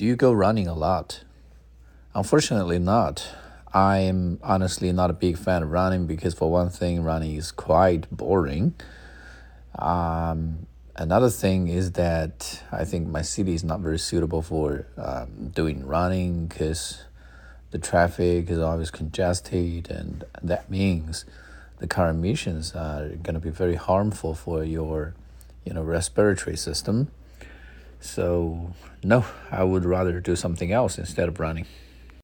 do you go running a lot? Unfortunately, not. I'm honestly not a big fan of running because, for one thing, running is quite boring. Um, another thing is that I think my city is not very suitable for um, doing running because the traffic is always congested, and that means the car emissions are going to be very harmful for your, you know, respiratory system. So no, I would rather do something else instead of running.